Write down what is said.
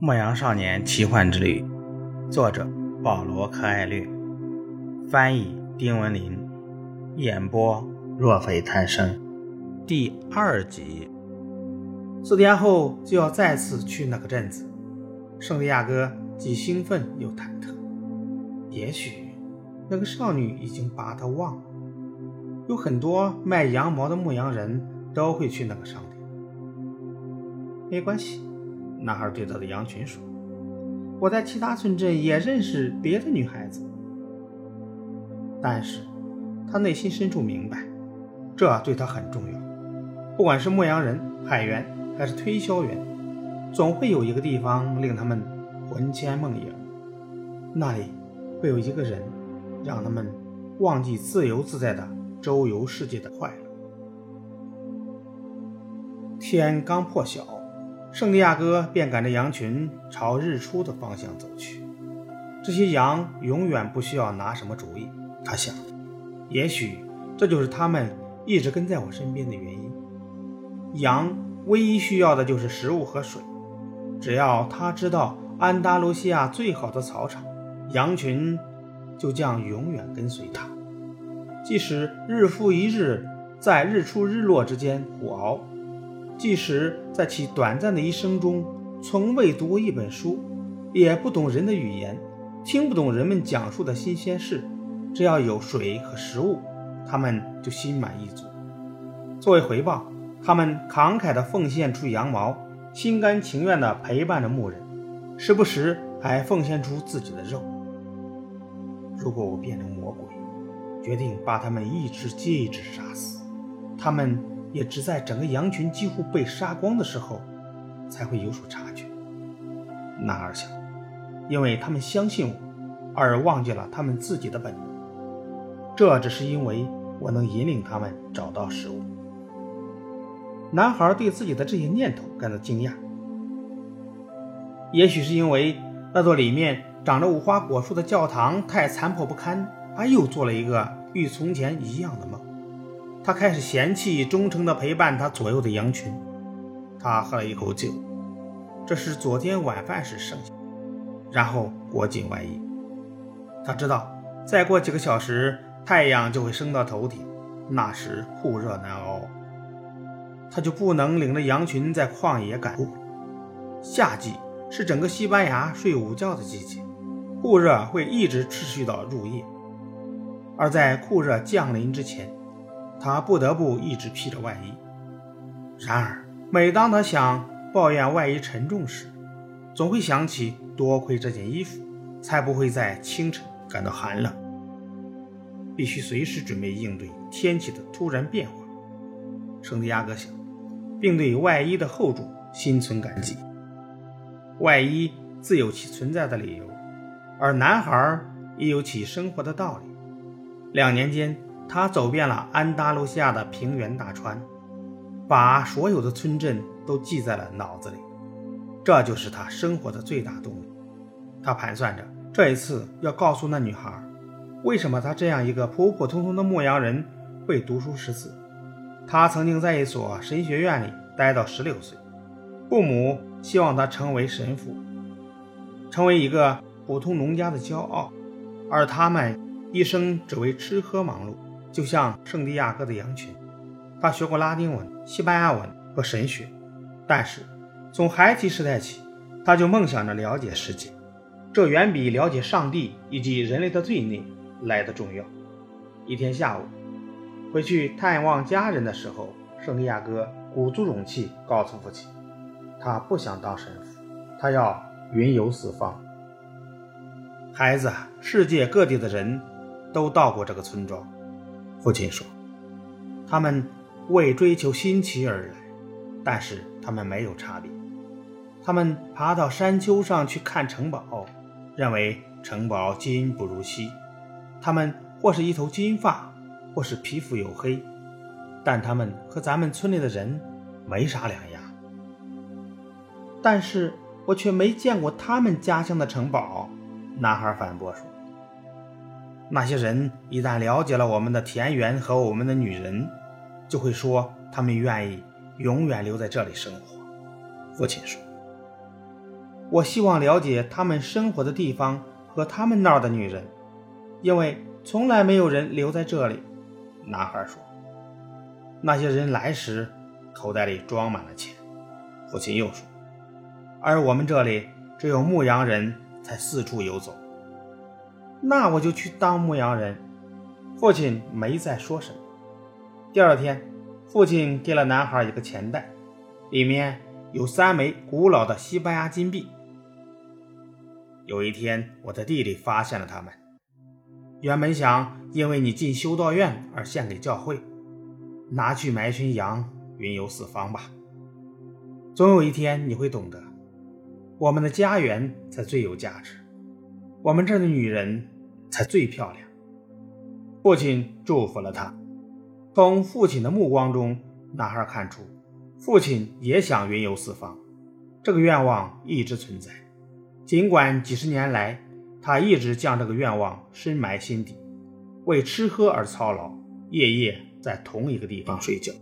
牧羊少年奇幻之旅，作者保罗·柯艾略，翻译丁文林，演播若非贪生。第二集。四天后就要再次去那个镇子，圣地亚哥既兴奋又忐忑。也许那个少女已经把他忘了。有很多卖羊毛的牧羊人都会去那个商店。没关系。男孩对他的羊群说：“我在其他村镇也认识别的女孩子。”但是，他内心深处明白，这对他很重要。不管是牧羊人、海员还是推销员，总会有一个地方令他们魂牵梦萦，那里会有一个人，让他们忘记自由自在的周游世界的快乐。天刚破晓。圣地亚哥便赶着羊群朝日出的方向走去。这些羊永远不需要拿什么主意，他想。也许这就是他们一直跟在我身边的原因。羊唯一需要的就是食物和水。只要他知道安达卢西亚最好的草场，羊群就将永远跟随他，即使日复一日在日出日落之间苦熬。即使在其短暂的一生中从未读过一本书，也不懂人的语言，听不懂人们讲述的新鲜事，只要有水和食物，他们就心满意足。作为回报，他们慷慨地奉献出羊毛，心甘情愿地陪伴着牧人，时不时还奉献出自己的肉。如果我变成魔鬼，决定把他们一只接一只杀死，他们。也只在整个羊群几乎被杀光的时候，才会有所察觉。男儿想，因为他们相信我，而忘记了他们自己的本能。这只是因为我能引领他们找到食物。男孩对自己的这些念头感到惊讶。也许是因为那座里面长着无花果树的教堂太残破不堪，他又做了一个与从前一样的梦。他开始嫌弃忠诚地陪伴他左右的羊群。他喝了一口酒，这是昨天晚饭时剩下，然后裹紧外衣。他知道，再过几个小时太阳就会升到头顶，那时酷热难熬，他就不能领着羊群在旷野赶路。夏季是整个西班牙睡午觉的季节，酷热会一直持续到入夜，而在酷热降临之前。他不得不一直披着外衣。然而，每当他想抱怨外衣沉重时，总会想起多亏这件衣服，才不会在清晨感到寒冷。必须随时准备应对天气的突然变化。圣地亚哥想，并对外衣的厚重心存感激。外衣自有其存在的理由，而男孩也有其生活的道理。两年间。他走遍了安达卢西亚的平原大川，把所有的村镇都记在了脑子里。这就是他生活的最大动力。他盘算着这一次要告诉那女孩，为什么他这样一个普普通通的牧羊人会读书识字。他曾经在一所神学院里待到十六岁，父母希望他成为神父，成为一个普通农家的骄傲，而他们一生只为吃喝忙碌。就像圣地亚哥的羊群，他学过拉丁文、西班牙文和神学，但是从孩提时代起，他就梦想着了解世界，这远比了解上帝以及人类的罪孽来的重要。一天下午，回去探望家人的时候，圣地亚哥鼓足勇气告诉父亲，他不想当神父，他要云游四方。孩子，世界各地的人都到过这个村庄。父亲说：“他们为追求新奇而来，但是他们没有差别。他们爬到山丘上去看城堡，认为城堡金不如锡。他们或是一头金发，或是皮肤黝黑，但他们和咱们村里的人没啥两样。但是我却没见过他们家乡的城堡。”男孩反驳说。那些人一旦了解了我们的田园和我们的女人，就会说他们愿意永远留在这里生活。父亲说：“我希望了解他们生活的地方和他们那儿的女人，因为从来没有人留在这里。”男孩说。“那些人来时口袋里装满了钱。”父亲又说。“而我们这里只有牧羊人才四处游走。”那我就去当牧羊人。父亲没再说什么。第二天，父亲给了男孩一个钱袋，里面有三枚古老的西班牙金币。有一天，我在地里发现了它们。原本想因为你进修道院而献给教会，拿去买群羊，云游四方吧。总有一天你会懂得，我们的家园才最有价值。我们这儿的女人才最漂亮。父亲祝福了他。从父亲的目光中，男孩看出，父亲也想云游四方。这个愿望一直存在，尽管几十年来，他一直将这个愿望深埋心底，为吃喝而操劳，夜夜在同一个地方睡觉。